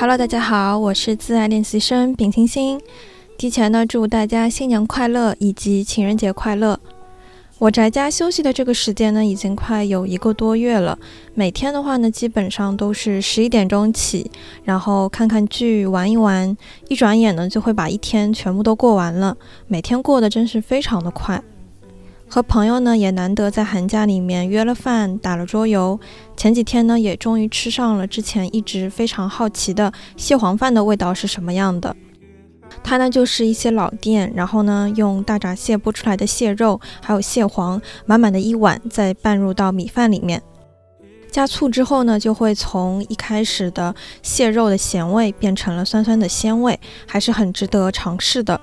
Hello，大家好，我是自爱练习生丙星星。提前呢，祝大家新年快乐以及情人节快乐。我宅家休息的这个时间呢，已经快有一个多月了。每天的话呢，基本上都是十一点钟起，然后看看剧，玩一玩，一转眼呢，就会把一天全部都过完了。每天过得真是非常的快。和朋友呢，也难得在寒假里面约了饭，打了桌游。前几天呢，也终于吃上了之前一直非常好奇的蟹黄饭的味道是什么样的。它呢，就是一些老店，然后呢，用大闸蟹剥出来的蟹肉，还有蟹黄，满满的一碗，再拌入到米饭里面，加醋之后呢，就会从一开始的蟹肉的咸味变成了酸酸的鲜味，还是很值得尝试的。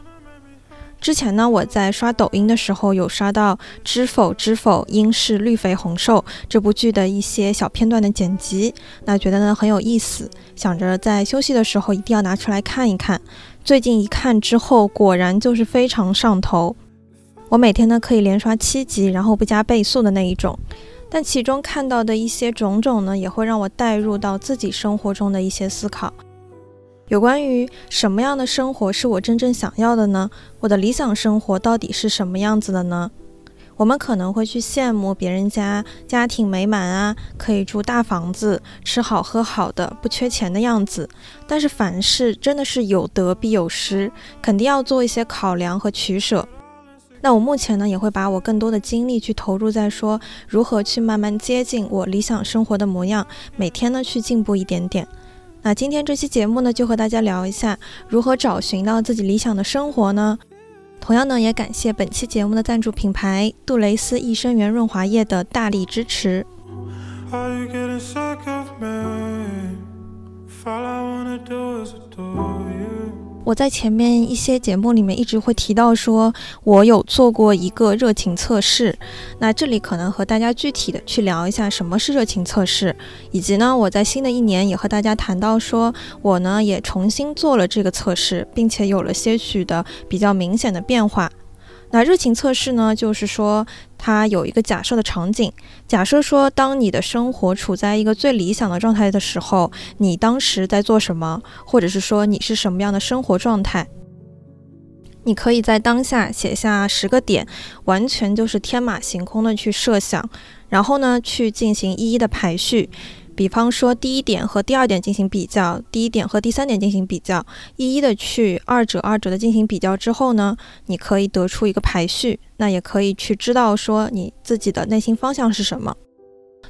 之前呢，我在刷抖音的时候有刷到《知否知否，应是绿肥红瘦》这部剧的一些小片段的剪辑，那觉得呢很有意思，想着在休息的时候一定要拿出来看一看。最近一看之后，果然就是非常上头。我每天呢可以连刷七集，然后不加倍速的那一种。但其中看到的一些种种呢，也会让我带入到自己生活中的一些思考。有关于什么样的生活是我真正想要的呢？我的理想生活到底是什么样子的呢？我们可能会去羡慕别人家家庭美满啊，可以住大房子，吃好喝好的，不缺钱的样子。但是凡事真的是有得必有失，肯定要做一些考量和取舍。那我目前呢，也会把我更多的精力去投入在说如何去慢慢接近我理想生活的模样，每天呢去进步一点点。那今天这期节目呢，就和大家聊一下如何找寻到自己理想的生活呢？同样呢，也感谢本期节目的赞助品牌杜蕾斯益生元润滑液的大力支持。我在前面一些节目里面一直会提到说，我有做过一个热情测试。那这里可能和大家具体的去聊一下什么是热情测试，以及呢，我在新的一年也和大家谈到说，我呢也重新做了这个测试，并且有了些许的比较明显的变化。那热情测试呢，就是说它有一个假设的场景，假设说当你的生活处在一个最理想的状态的时候，你当时在做什么，或者是说你是什么样的生活状态，你可以在当下写下十个点，完全就是天马行空的去设想，然后呢去进行一一的排序。比方说，第一点和第二点进行比较，第一点和第三点进行比较，一一的去二者二者的进行比较之后呢，你可以得出一个排序，那也可以去知道说你自己的内心方向是什么。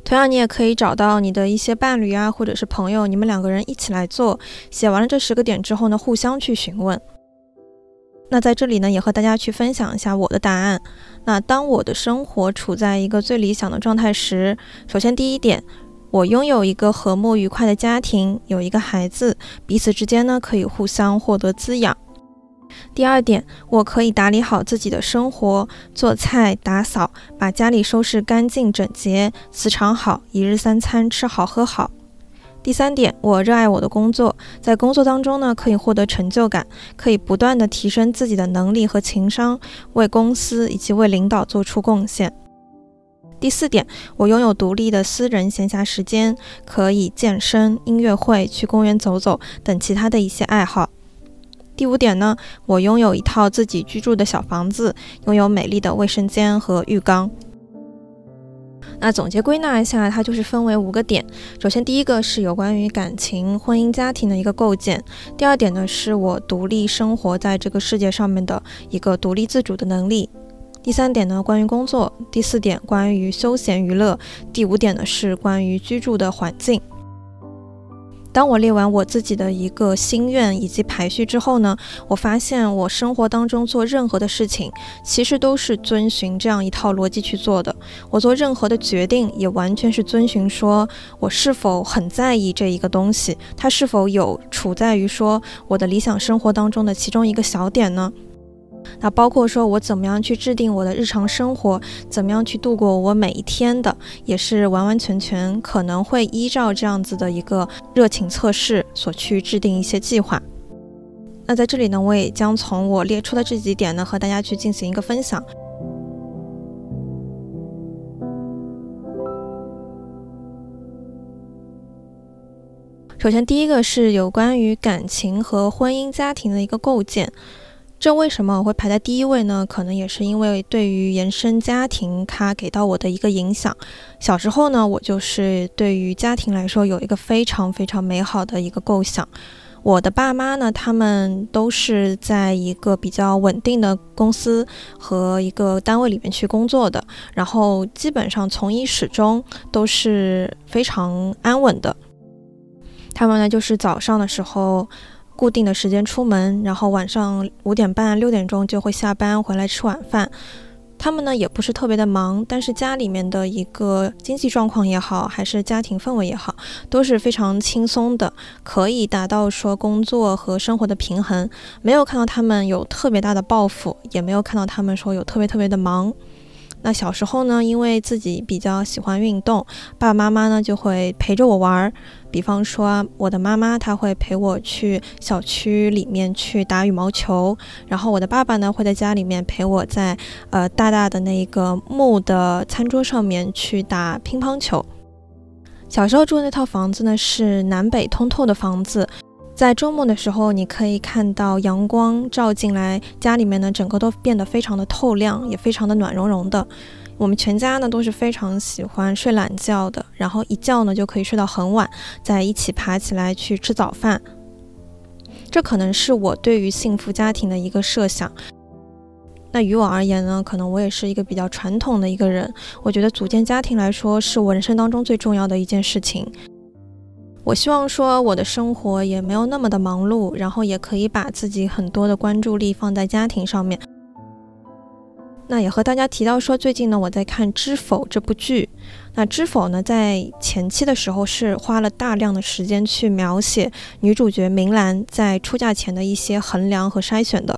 同样，你也可以找到你的一些伴侣啊，或者是朋友，你们两个人一起来做。写完了这十个点之后呢，互相去询问。那在这里呢，也和大家去分享一下我的答案。那当我的生活处在一个最理想的状态时，首先第一点。我拥有一个和睦愉快的家庭，有一个孩子，彼此之间呢可以互相获得滋养。第二点，我可以打理好自己的生活，做菜、打扫，把家里收拾干净整洁，磁场好，一日三餐吃好喝好。第三点，我热爱我的工作，在工作当中呢可以获得成就感，可以不断的提升自己的能力和情商，为公司以及为领导做出贡献。第四点，我拥有独立的私人闲暇时间，可以健身、音乐会、去公园走走等其他的一些爱好。第五点呢，我拥有一套自己居住的小房子，拥有美丽的卫生间和浴缸。那总结归纳一下，它就是分为五个点。首先，第一个是有关于感情、婚姻、家庭的一个构建；第二点呢，是我独立生活在这个世界上面的一个独立自主的能力。第三点呢，关于工作；第四点，关于休闲娱乐；第五点呢，是关于居住的环境。当我列完我自己的一个心愿以及排序之后呢，我发现我生活当中做任何的事情，其实都是遵循这样一套逻辑去做的。我做任何的决定，也完全是遵循说我是否很在意这一个东西，它是否有处在于说我的理想生活当中的其中一个小点呢？那包括说，我怎么样去制定我的日常生活，怎么样去度过我每一天的，也是完完全全可能会依照这样子的一个热情测试所去制定一些计划。那在这里呢，我也将从我列出的这几点呢，和大家去进行一个分享。首先，第一个是有关于感情和婚姻家庭的一个构建。这为什么我会排在第一位呢？可能也是因为对于原生家庭它给到我的一个影响。小时候呢，我就是对于家庭来说有一个非常非常美好的一个构想。我的爸妈呢，他们都是在一个比较稳定的公司和一个单位里面去工作的，然后基本上从一始终都是非常安稳的。他们呢，就是早上的时候。固定的时间出门，然后晚上五点半、六点钟就会下班回来吃晚饭。他们呢也不是特别的忙，但是家里面的一个经济状况也好，还是家庭氛围也好，都是非常轻松的，可以达到说工作和生活的平衡。没有看到他们有特别大的抱负，也没有看到他们说有特别特别的忙。那小时候呢，因为自己比较喜欢运动，爸爸妈妈呢就会陪着我玩儿。比方说，我的妈妈她会陪我去小区里面去打羽毛球，然后我的爸爸呢会在家里面陪我在呃大大的那一个木的餐桌上面去打乒乓球。小时候住的那套房子呢是南北通透的房子。在周末的时候，你可以看到阳光照进来，家里面呢整个都变得非常的透亮，也非常的暖融融的。我们全家呢都是非常喜欢睡懒觉的，然后一觉呢就可以睡到很晚，再一起爬起来去吃早饭。这可能是我对于幸福家庭的一个设想。那于我而言呢，可能我也是一个比较传统的一个人，我觉得组建家庭来说，是我人生当中最重要的一件事情。我希望说我的生活也没有那么的忙碌，然后也可以把自己很多的关注力放在家庭上面。那也和大家提到说，最近呢我在看《知否》这部剧。那《知否》呢在前期的时候是花了大量的时间去描写女主角明兰在出嫁前的一些衡量和筛选的。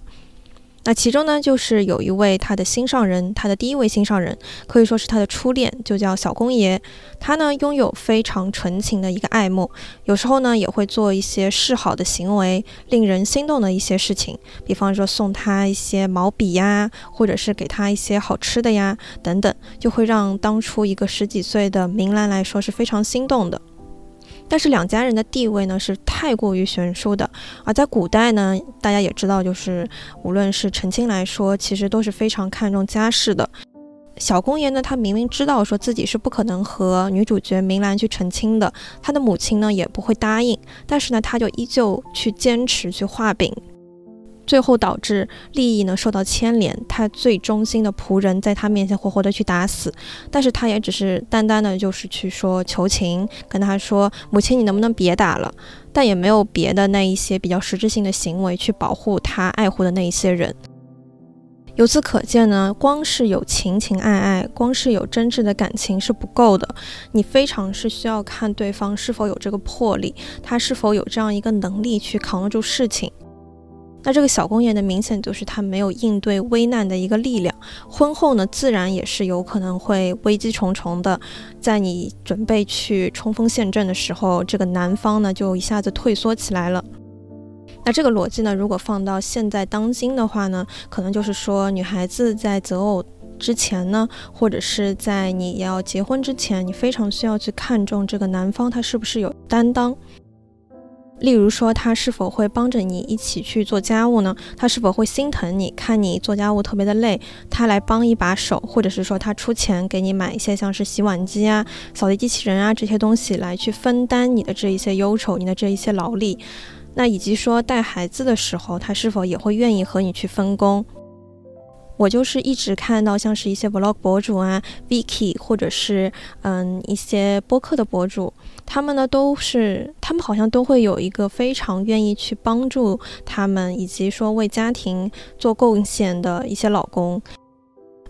那其中呢，就是有一位他的心上人，他的第一位心上人，可以说是他的初恋，就叫小公爷。他呢，拥有非常纯情的一个爱慕，有时候呢，也会做一些示好的行为，令人心动的一些事情，比方说送他一些毛笔呀，或者是给他一些好吃的呀，等等，就会让当初一个十几岁的明兰来说是非常心动的。但是两家人的地位呢是太过于悬殊的，而在古代呢，大家也知道，就是无论是成亲来说，其实都是非常看重家世的。小公爷呢，他明明知道说自己是不可能和女主角明兰去成亲的，他的母亲呢也不会答应，但是呢，他就依旧去坚持去画饼。最后导致利益呢受到牵连，他最忠心的。仆人在他面前活活的去打死，但是他也只是单单的就是去说求情，跟他说母亲你能不能别打了，但也没有别的那一些比较实质性的行为去保护他爱护的那一些人。由此可见呢，光是有情情爱爱，光是有真挚的感情是不够的，你非常是需要看对方是否有这个魄力，他是否有这样一个能力去扛得住事情。那这个小公爷呢，明显就是他没有应对危难的一个力量。婚后呢，自然也是有可能会危机重重的。在你准备去冲锋陷阵的时候，这个男方呢就一下子退缩起来了。那这个逻辑呢，如果放到现在当今的话呢，可能就是说，女孩子在择偶之前呢，或者是在你要结婚之前，你非常需要去看重这个男方他是不是有担当。例如说，他是否会帮着你一起去做家务呢？他是否会心疼你，看你做家务特别的累，他来帮一把手，或者是说他出钱给你买一些像是洗碗机啊、扫地机器人啊这些东西来去分担你的这一些忧愁、你的这一些劳力？那以及说带孩子的时候，他是否也会愿意和你去分工？我就是一直看到像是一些 vlog 博主啊，Vicky 或者是嗯一些播客的博主，他们呢都是他们好像都会有一个非常愿意去帮助他们，以及说为家庭做贡献的一些老公。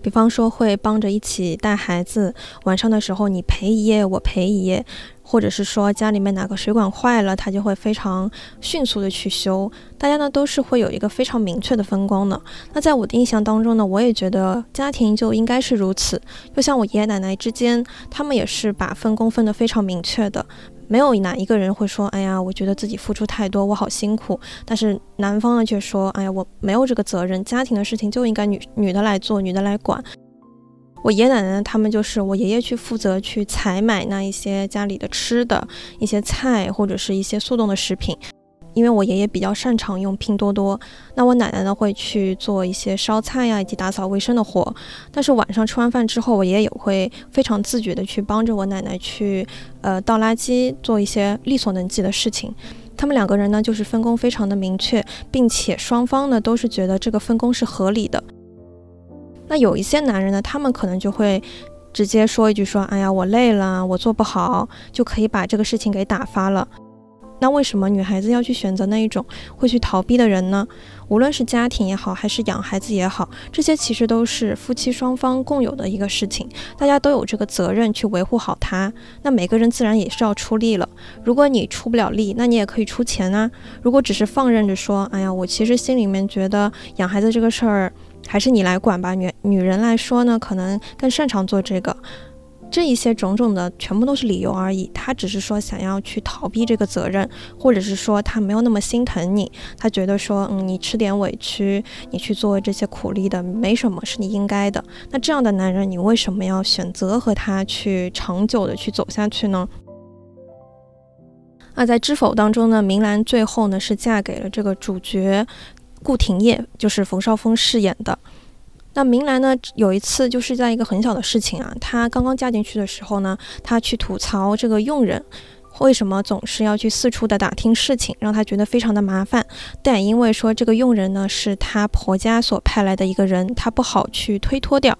比方说会帮着一起带孩子，晚上的时候你陪一夜，我陪一夜。或者是说家里面哪个水管坏了，他就会非常迅速的去修。大家呢都是会有一个非常明确的分工的。那在我的印象当中呢，我也觉得家庭就应该是如此。就像我爷爷奶奶之间，他们也是把分工分得非常明确的，没有哪一个人会说，哎呀，我觉得自己付出太多，我好辛苦。但是男方呢却说，哎呀，我没有这个责任，家庭的事情就应该女女的来做，女的来管。我爷爷奶奶他们就是我爷爷去负责去采买那一些家里的吃的一些菜或者是一些速冻的食品。因为我爷爷比较擅长用拼多多，那我奶奶呢会去做一些烧菜呀以及打扫卫生的活。但是晚上吃完饭之后，我爷爷也会非常自觉的去帮着我奶奶去呃倒垃圾，做一些力所能及的事情。他们两个人呢就是分工非常的明确，并且双方呢都是觉得这个分工是合理的。那有一些男人呢，他们可能就会直接说一句说：“哎呀，我累了，我做不好”，就可以把这个事情给打发了。那为什么女孩子要去选择那一种会去逃避的人呢？无论是家庭也好，还是养孩子也好，这些其实都是夫妻双方共有的一个事情，大家都有这个责任去维护好它。那每个人自然也是要出力了。如果你出不了力，那你也可以出钱啊。如果只是放任着说，哎呀，我其实心里面觉得养孩子这个事儿还是你来管吧。女女人来说呢，可能更擅长做这个。这一些种种的全部都是理由而已，他只是说想要去逃避这个责任，或者是说他没有那么心疼你，他觉得说，嗯，你吃点委屈，你去做这些苦力的，没什么，是你应该的。那这样的男人，你为什么要选择和他去长久的去走下去呢？那在《知否》当中呢，明兰最后呢是嫁给了这个主角顾廷烨，就是冯绍峰饰演的。那明兰呢？有一次就是在一个很小的事情啊，她刚刚嫁进去的时候呢，她去吐槽这个佣人为什么总是要去四处的打听事情，让她觉得非常的麻烦。但因为说这个佣人呢是她婆家所派来的一个人，她不好去推脱掉。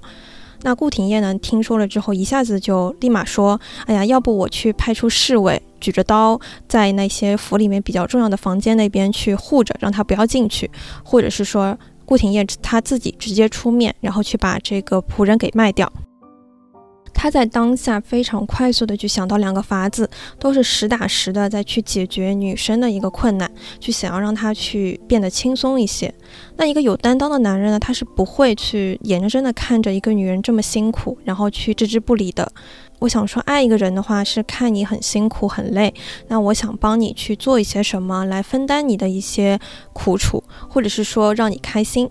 那顾廷烨呢听说了之后，一下子就立马说：“哎呀，要不我去派出侍卫，举着刀在那些府里面比较重要的房间那边去护着，让他不要进去，或者是说。”顾廷烨他自己直接出面，然后去把这个仆人给卖掉。他在当下非常快速的去想到两个法子，都是实打实的在去解决女生的一个困难，去想要让她去变得轻松一些。那一个有担当的男人呢，他是不会去眼睁睁的看着一个女人这么辛苦，然后去置之不理的。我想说，爱一个人的话是看你很辛苦很累，那我想帮你去做一些什么来分担你的一些苦楚，或者是说让你开心。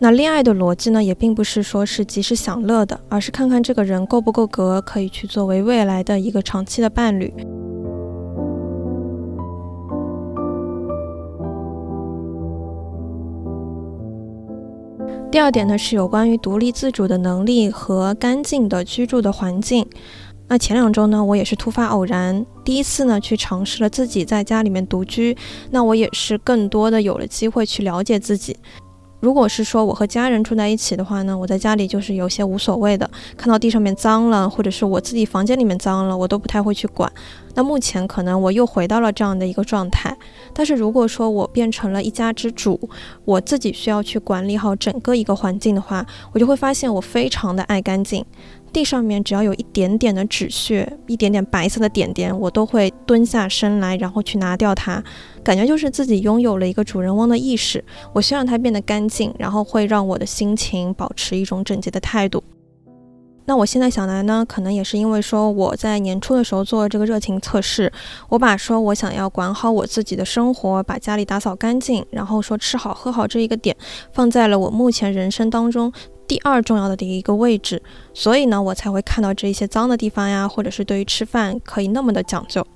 那恋爱的逻辑呢，也并不是说是及时享乐的，而是看看这个人够不够格，可以去作为未来的一个长期的伴侣。第二点呢，是有关于独立自主的能力和干净的居住的环境。那前两周呢，我也是突发偶然，第一次呢去尝试了自己在家里面独居。那我也是更多的有了机会去了解自己。如果是说我和家人住在一起的话呢，我在家里就是有些无所谓的，看到地上面脏了，或者是我自己房间里面脏了，我都不太会去管。那目前可能我又回到了这样的一个状态。但是如果说我变成了一家之主，我自己需要去管理好整个一个环境的话，我就会发现我非常的爱干净。地上面只要有一点点的纸屑，一点点白色的点点，我都会蹲下身来，然后去拿掉它。感觉就是自己拥有了一个主人翁的意识。我希望它变得干净，然后会让我的心情保持一种整洁的态度。那我现在想来呢，可能也是因为说我在年初的时候做了这个热情测试，我把说我想要管好我自己的生活，把家里打扫干净，然后说吃好喝好这一个点，放在了我目前人生当中。第二重要的的一个位置，所以呢，我才会看到这一些脏的地方呀，或者是对于吃饭可以那么的讲究。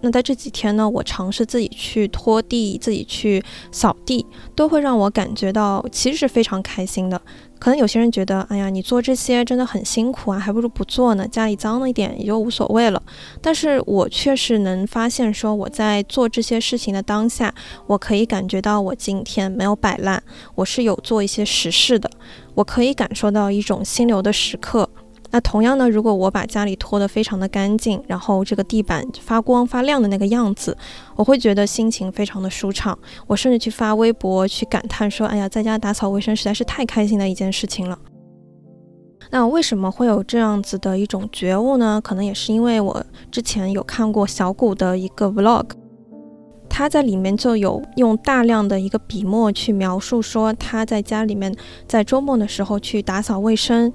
那在这几天呢，我尝试自己去拖地，自己去扫地，都会让我感觉到其实是非常开心的。可能有些人觉得，哎呀，你做这些真的很辛苦啊，还不如不做呢。家里脏了一点也就无所谓了。但是我确实能发现，说我在做这些事情的当下，我可以感觉到我今天没有摆烂，我是有做一些实事的，我可以感受到一种心流的时刻。那同样呢，如果我把家里拖得非常的干净，然后这个地板发光发亮的那个样子，我会觉得心情非常的舒畅。我甚至去发微博去感叹说：“哎呀，在家打扫卫生实在是太开心的一件事情了。”那为什么会有这样子的一种觉悟呢？可能也是因为我之前有看过小谷的一个 vlog，他在里面就有用大量的一个笔墨去描述说他在家里面在周末的时候去打扫卫生。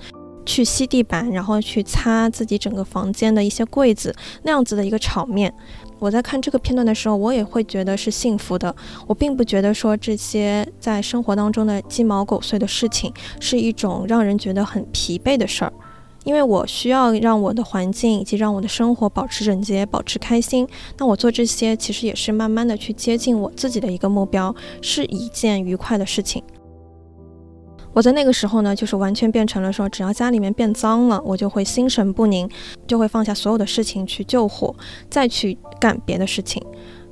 去吸地板，然后去擦自己整个房间的一些柜子，那样子的一个场面。我在看这个片段的时候，我也会觉得是幸福的。我并不觉得说这些在生活当中的鸡毛狗碎的事情是一种让人觉得很疲惫的事儿。因为我需要让我的环境以及让我的生活保持整洁、保持开心。那我做这些其实也是慢慢的去接近我自己的一个目标，是一件愉快的事情。我在那个时候呢，就是完全变成了说，只要家里面变脏了，我就会心神不宁，就会放下所有的事情去救火，再去干别的事情。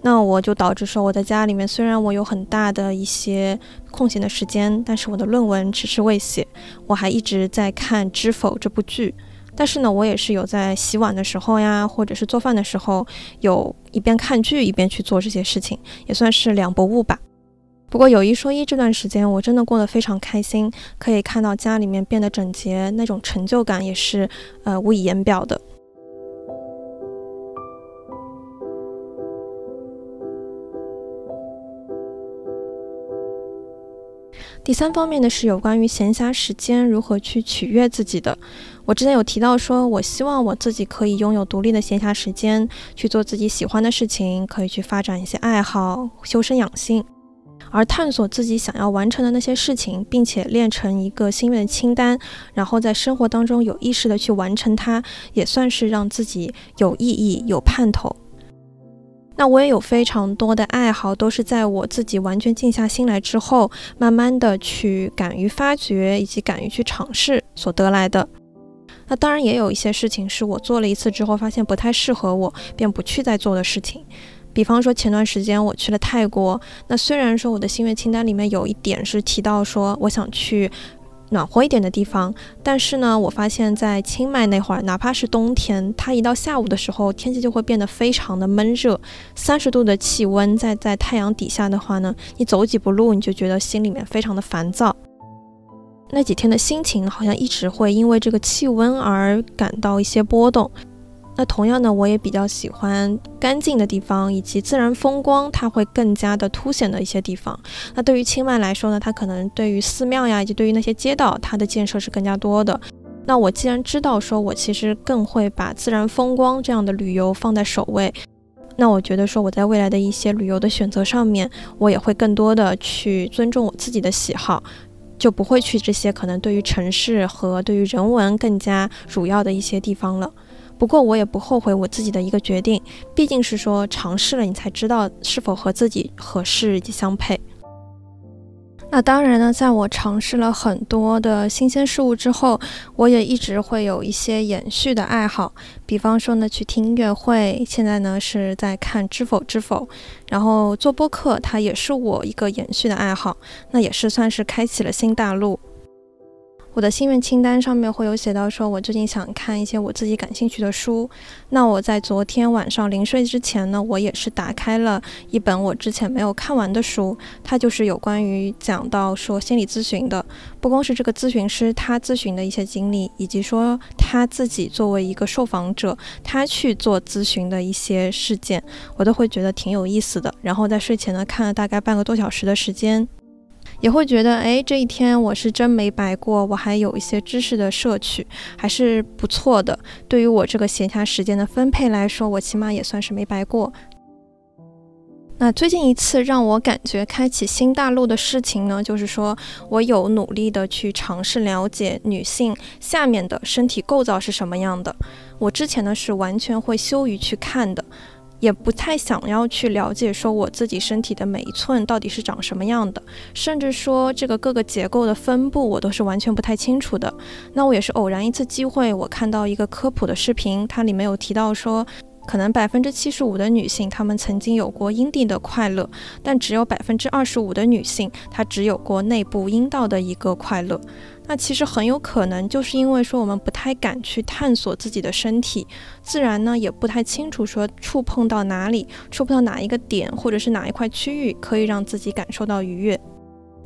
那我就导致说，我在家里面虽然我有很大的一些空闲的时间，但是我的论文迟迟未写，我还一直在看《知否》这部剧。但是呢，我也是有在洗碗的时候呀，或者是做饭的时候，有一边看剧一边去做这些事情，也算是两不误吧。不过有一说一，这段时间我真的过得非常开心，可以看到家里面变得整洁，那种成就感也是呃无以言表的。第三方面呢，是有关于闲暇时间如何去取悦自己的。我之前有提到说，我希望我自己可以拥有独立的闲暇时间，去做自己喜欢的事情，可以去发展一些爱好，修身养性，而探索自己想要完成的那些事情，并且练成一个心愿清单，然后在生活当中有意识的去完成它，也算是让自己有意义、有盼头。那我也有非常多的爱好，都是在我自己完全静下心来之后，慢慢的去敢于发掘以及敢于去尝试所得来的。那当然也有一些事情是我做了一次之后发现不太适合我，便不去再做的事情。比方说前段时间我去了泰国，那虽然说我的心愿清单里面有一点是提到说我想去。暖和一点的地方，但是呢，我发现，在清迈那会儿，哪怕是冬天，它一到下午的时候，天气就会变得非常的闷热，三十度的气温，在在太阳底下的话呢，你走几步路，你就觉得心里面非常的烦躁。那几天的心情好像一直会因为这个气温而感到一些波动。那同样呢，我也比较喜欢干净的地方，以及自然风光，它会更加的凸显的一些地方。那对于清迈来说呢，它可能对于寺庙呀，以及对于那些街道，它的建设是更加多的。那我既然知道说，我其实更会把自然风光这样的旅游放在首位，那我觉得说我在未来的一些旅游的选择上面，我也会更多的去尊重我自己的喜好，就不会去这些可能对于城市和对于人文更加主要的一些地方了。不过我也不后悔我自己的一个决定，毕竟是说尝试了，你才知道是否和自己合适相配。那当然呢，在我尝试了很多的新鲜事物之后，我也一直会有一些延续的爱好，比方说呢去听音乐会，现在呢是在看《知否知否》，然后做播客，它也是我一个延续的爱好，那也是算是开启了新大陆。我的心愿清单上面会有写到，说我最近想看一些我自己感兴趣的书。那我在昨天晚上临睡之前呢，我也是打开了一本我之前没有看完的书，它就是有关于讲到说心理咨询的，不光是这个咨询师他咨询的一些经历，以及说他自己作为一个受访者，他去做咨询的一些事件，我都会觉得挺有意思的。然后在睡前呢，看了大概半个多小时的时间。也会觉得，哎，这一天我是真没白过，我还有一些知识的摄取，还是不错的。对于我这个闲暇时间的分配来说，我起码也算是没白过。那最近一次让我感觉开启新大陆的事情呢，就是说我有努力的去尝试了解女性下面的身体构造是什么样的。我之前呢是完全会羞于去看的。也不太想要去了解，说我自己身体的每一寸到底是长什么样的，甚至说这个各个结构的分布，我都是完全不太清楚的。那我也是偶然一次机会，我看到一个科普的视频，它里面有提到说，可能百分之七十五的女性，她们曾经有过阴蒂的快乐，但只有百分之二十五的女性，她只有过内部阴道的一个快乐。那其实很有可能就是因为说我们不太敢去探索自己的身体，自然呢也不太清楚说触碰到哪里，触碰到哪一个点或者是哪一块区域可以让自己感受到愉悦。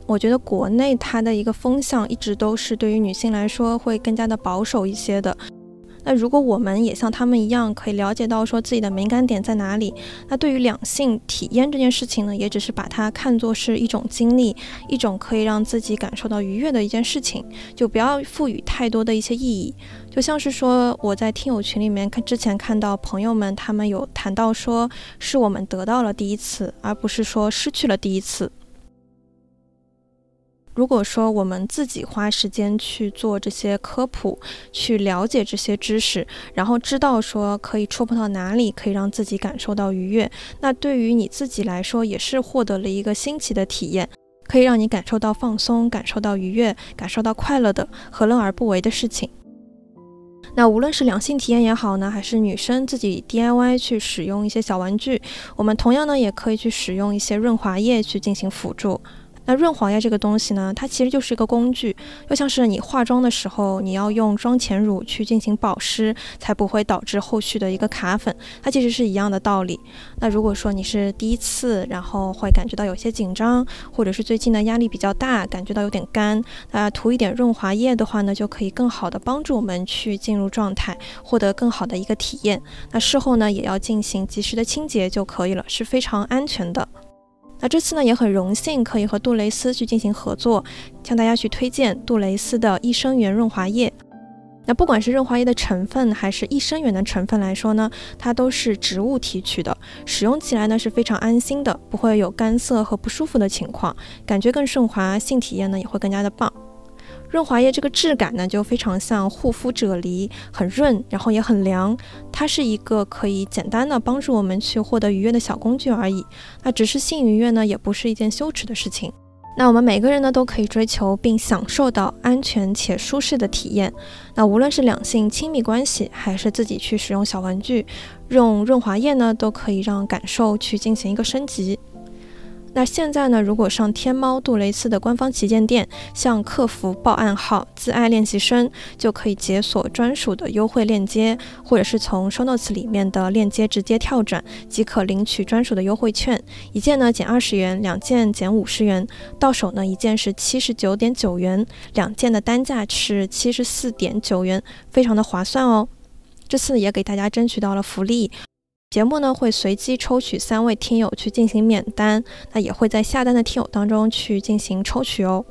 我觉得国内它的一个风向一直都是对于女性来说会更加的保守一些的。那如果我们也像他们一样，可以了解到说自己的敏感点在哪里，那对于两性体验这件事情呢，也只是把它看作是一种经历，一种可以让自己感受到愉悦的一件事情，就不要赋予太多的一些意义。就像是说我在听友群里面看之前看到朋友们他们有谈到说，是我们得到了第一次，而不是说失去了第一次。如果说我们自己花时间去做这些科普，去了解这些知识，然后知道说可以触碰到哪里，可以让自己感受到愉悦，那对于你自己来说也是获得了一个新奇的体验，可以让你感受到放松，感受到愉悦，感受到快乐的，何乐而不为的事情。那无论是两性体验也好呢，还是女生自己 DIY 去使用一些小玩具，我们同样呢也可以去使用一些润滑液去进行辅助。那润滑液这个东西呢，它其实就是一个工具，就像是你化妆的时候，你要用妆前乳去进行保湿，才不会导致后续的一个卡粉，它其实是一样的道理。那如果说你是第一次，然后会感觉到有些紧张，或者是最近的压力比较大，感觉到有点干，那涂一点润滑液的话呢，就可以更好的帮助我们去进入状态，获得更好的一个体验。那事后呢，也要进行及时的清洁就可以了，是非常安全的。那这次呢也很荣幸可以和杜蕾斯去进行合作，向大家去推荐杜蕾斯的益生元润滑液。那不管是润滑液的成分还是益生元的成分来说呢，它都是植物提取的，使用起来呢是非常安心的，不会有干涩和不舒服的情况，感觉更顺滑，性体验呢也会更加的棒。润滑液这个质感呢，就非常像护肤啫喱，很润，然后也很凉。它是一个可以简单的帮助我们去获得愉悦的小工具而已。那只是性愉悦呢，也不是一件羞耻的事情。那我们每个人呢，都可以追求并享受到安全且舒适的体验。那无论是两性亲密关系，还是自己去使用小玩具，用润滑液呢，都可以让感受去进行一个升级。那现在呢？如果上天猫杜蕾斯的官方旗舰店，向客服报暗号“自爱练习生”，就可以解锁专属的优惠链接，或者是从 show notes 里面的链接直接跳转，即可领取专属的优惠券。一件呢减二十元，两件减五十元，到手呢一件是七十九点九元，两件的单价是七十四点九元，非常的划算哦。这次也给大家争取到了福利。节目呢会随机抽取三位听友去进行免单，那也会在下单的听友当中去进行抽取哦。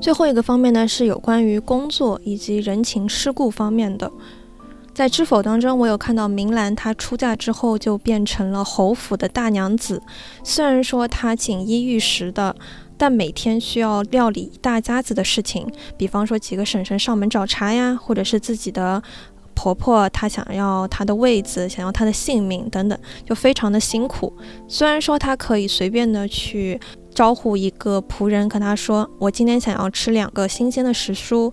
最后一个方面呢是有关于工作以及人情世故方面的，在知否当中，我有看到明兰她出嫁之后就变成了侯府的大娘子，虽然说她锦衣玉食的。但每天需要料理一大家子的事情，比方说几个婶婶上门找茬呀，或者是自己的婆婆她想要她的位子，想要她的性命等等，就非常的辛苦。虽然说她可以随便的去招呼一个仆人，跟他说我今天想要吃两个新鲜的时蔬，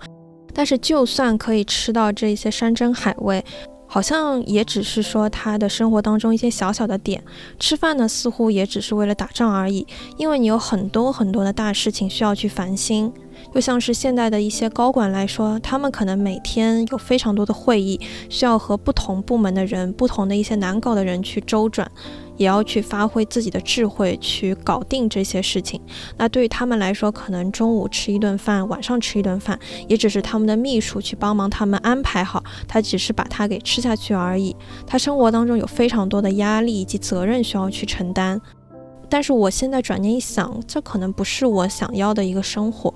但是就算可以吃到这些山珍海味。好像也只是说他的生活当中一些小小的点，吃饭呢似乎也只是为了打仗而已，因为你有很多很多的大事情需要去烦心。就像是现在的一些高管来说，他们可能每天有非常多的会议，需要和不同部门的人、不同的一些难搞的人去周转。也要去发挥自己的智慧去搞定这些事情。那对于他们来说，可能中午吃一顿饭，晚上吃一顿饭，也只是他们的秘书去帮忙他们安排好，他只是把它给吃下去而已。他生活当中有非常多的压力以及责任需要去承担。但是我现在转念一想，这可能不是我想要的一个生活。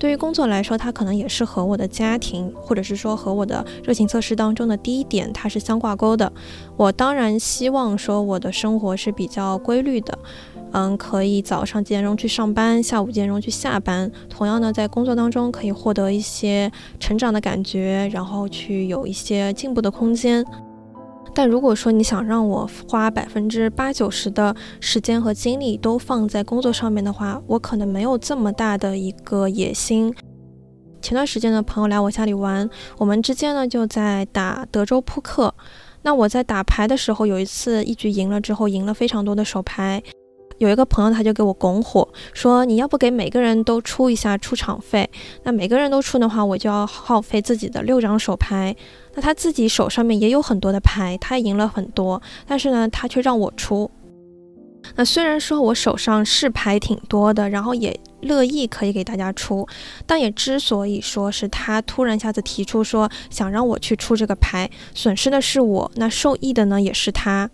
对于工作来说，它可能也是和我的家庭，或者是说和我的热情测试当中的第一点，它是相挂钩的。我当然希望说我的生活是比较规律的，嗯，可以早上几点钟去上班，下午几点钟去下班。同样呢，在工作当中可以获得一些成长的感觉，然后去有一些进步的空间。但如果说你想让我花百分之八九十的时间和精力都放在工作上面的话，我可能没有这么大的一个野心。前段时间的，朋友来我家里玩，我们之间呢就在打德州扑克。那我在打牌的时候，有一次一局赢了之后，赢了非常多的手牌。有一个朋友他就给我拱火，说你要不给每个人都出一下出场费，那每个人都出的话，我就要耗费自己的六张手牌。那他自己手上面也有很多的牌，他赢了很多，但是呢，他却让我出。那虽然说我手上是牌挺多的，然后也乐意可以给大家出，但也之所以说是他突然一下子提出说想让我去出这个牌，损失的是我，那受益的呢也是他。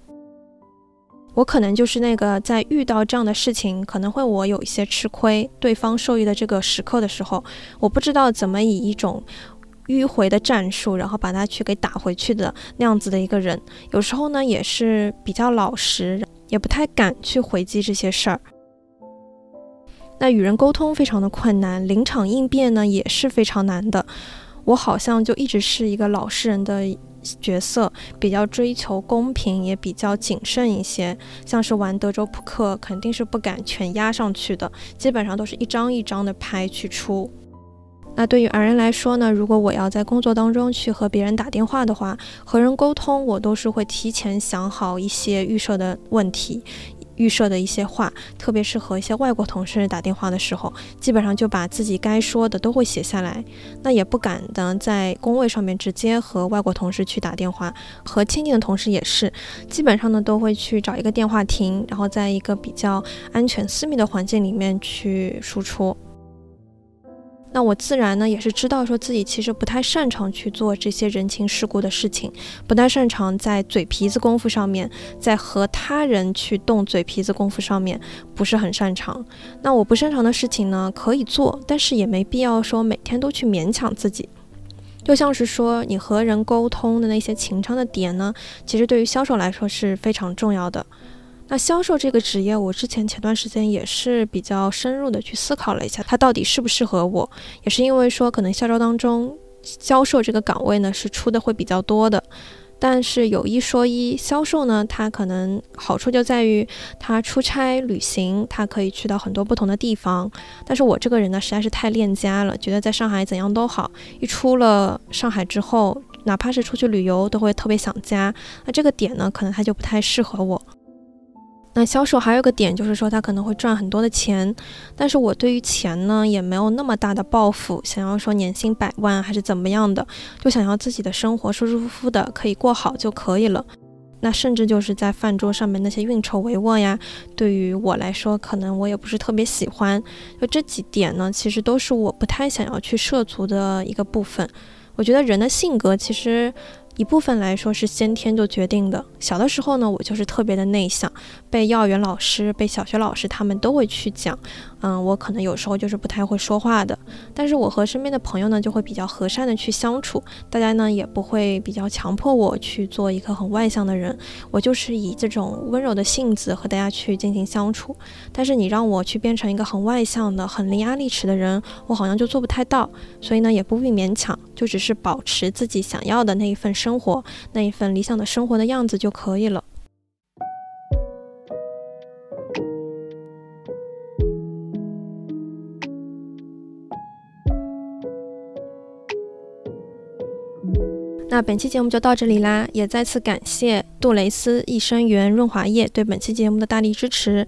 我可能就是那个在遇到这样的事情，可能会我有一些吃亏，对方受益的这个时刻的时候，我不知道怎么以一种迂回的战术，然后把他去给打回去的那样子的一个人。有时候呢，也是比较老实，也不太敢去回击这些事儿。那与人沟通非常的困难，临场应变呢也是非常难的。我好像就一直是一个老实人的角色，比较追求公平，也比较谨慎一些。像是玩德州扑克，肯定是不敢全压上去的，基本上都是一张一张的牌去出。那对于而人来说呢，如果我要在工作当中去和别人打电话的话，和人沟通，我都是会提前想好一些预设的问题。预设的一些话，特别是和一些外国同事打电话的时候，基本上就把自己该说的都会写下来。那也不敢呢在工位上面直接和外国同事去打电话，和亲近的同事也是，基本上呢都会去找一个电话亭，然后在一个比较安全私密的环境里面去输出。那我自然呢也是知道，说自己其实不太擅长去做这些人情世故的事情，不太擅长在嘴皮子功夫上面，在和他人去动嘴皮子功夫上面不是很擅长。那我不擅长的事情呢可以做，但是也没必要说每天都去勉强自己。就像是说你和人沟通的那些情商的点呢，其实对于销售来说是非常重要的。那销售这个职业，我之前前段时间也是比较深入的去思考了一下，它到底适不适合我。也是因为说，可能销售当中，销售这个岗位呢是出的会比较多的。但是有一说一，销售呢，它可能好处就在于它出差旅行，它可以去到很多不同的地方。但是我这个人呢，实在是太恋家了，觉得在上海怎样都好，一出了上海之后，哪怕是出去旅游，都会特别想家。那这个点呢，可能它就不太适合我。那销售还有个点就是说，他可能会赚很多的钱，但是我对于钱呢也没有那么大的抱负，想要说年薪百万还是怎么样的，就想要自己的生活舒舒服服的可以过好就可以了。那甚至就是在饭桌上面那些运筹帷幄呀，对于我来说，可能我也不是特别喜欢。就这几点呢，其实都是我不太想要去涉足的一个部分。我觉得人的性格其实。一部分来说是先天就决定的。小的时候呢，我就是特别的内向，被幼儿园老师、被小学老师他们都会去讲。嗯，我可能有时候就是不太会说话的，但是我和身边的朋友呢就会比较和善的去相处，大家呢也不会比较强迫我去做一个很外向的人，我就是以这种温柔的性子和大家去进行相处。但是你让我去变成一个很外向的、很伶牙俐齿的人，我好像就做不太到，所以呢也不必勉强，就只是保持自己想要的那一份生活，那一份理想的生活的样子就可以了。那本期节目就到这里啦，也再次感谢杜蕾斯益生元润滑液对本期节目的大力支持。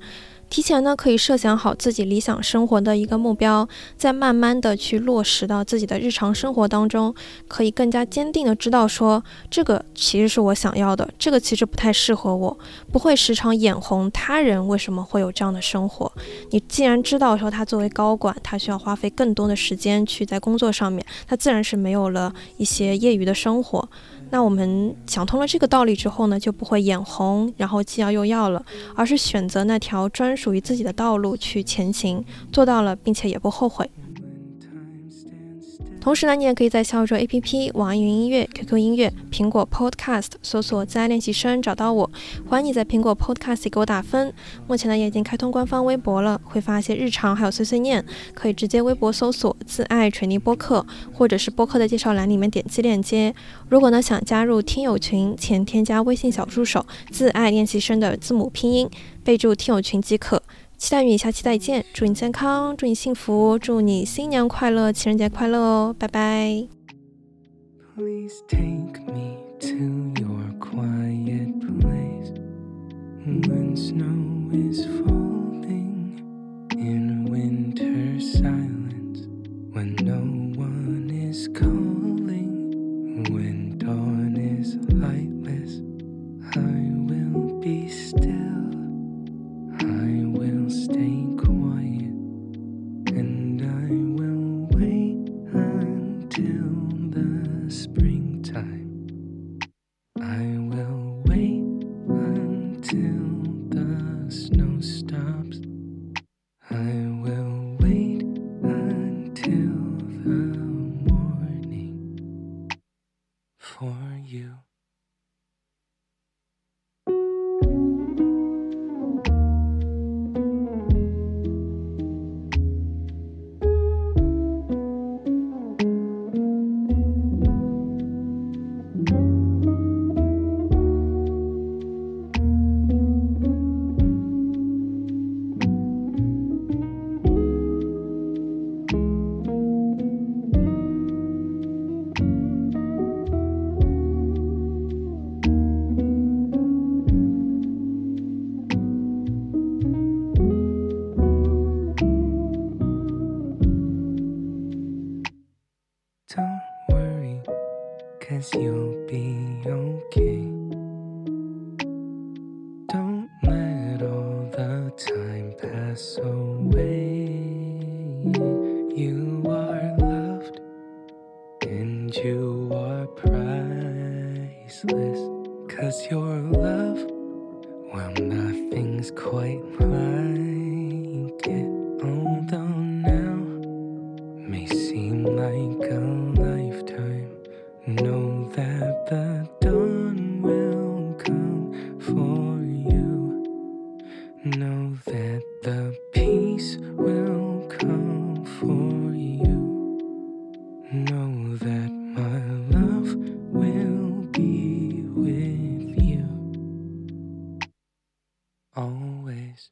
提前呢，可以设想好自己理想生活的一个目标，再慢慢的去落实到自己的日常生活当中，可以更加坚定的知道说，这个其实是我想要的，这个其实不太适合我，不会时常眼红他人为什么会有这样的生活。你既然知道说他作为高管，他需要花费更多的时间去在工作上面，他自然是没有了一些业余的生活。那我们想通了这个道理之后呢，就不会眼红，然后既要又要了，而是选择那条专属于自己的道路去前行，做到了，并且也不后悔。同时呢，你也可以在小宇宙 APP、网易云音乐、QQ 音乐、苹果 Podcast 搜索“自爱练习生”找到我。欢迎你在苹果 Podcast 给我打分。目前呢，也已经开通官方微博了，会发一些日常还有碎碎念，可以直接微博搜索“自爱锤泥播客”，或者是播客的介绍栏里面点击链接。如果呢想加入听友群，请添加微信小助手“自爱练习生”的字母拼音，备注听友群即可。期待与你下期再见，祝你健康，祝你幸福，祝你新年快乐，情人节快乐哦，拜拜。till the snow stops. always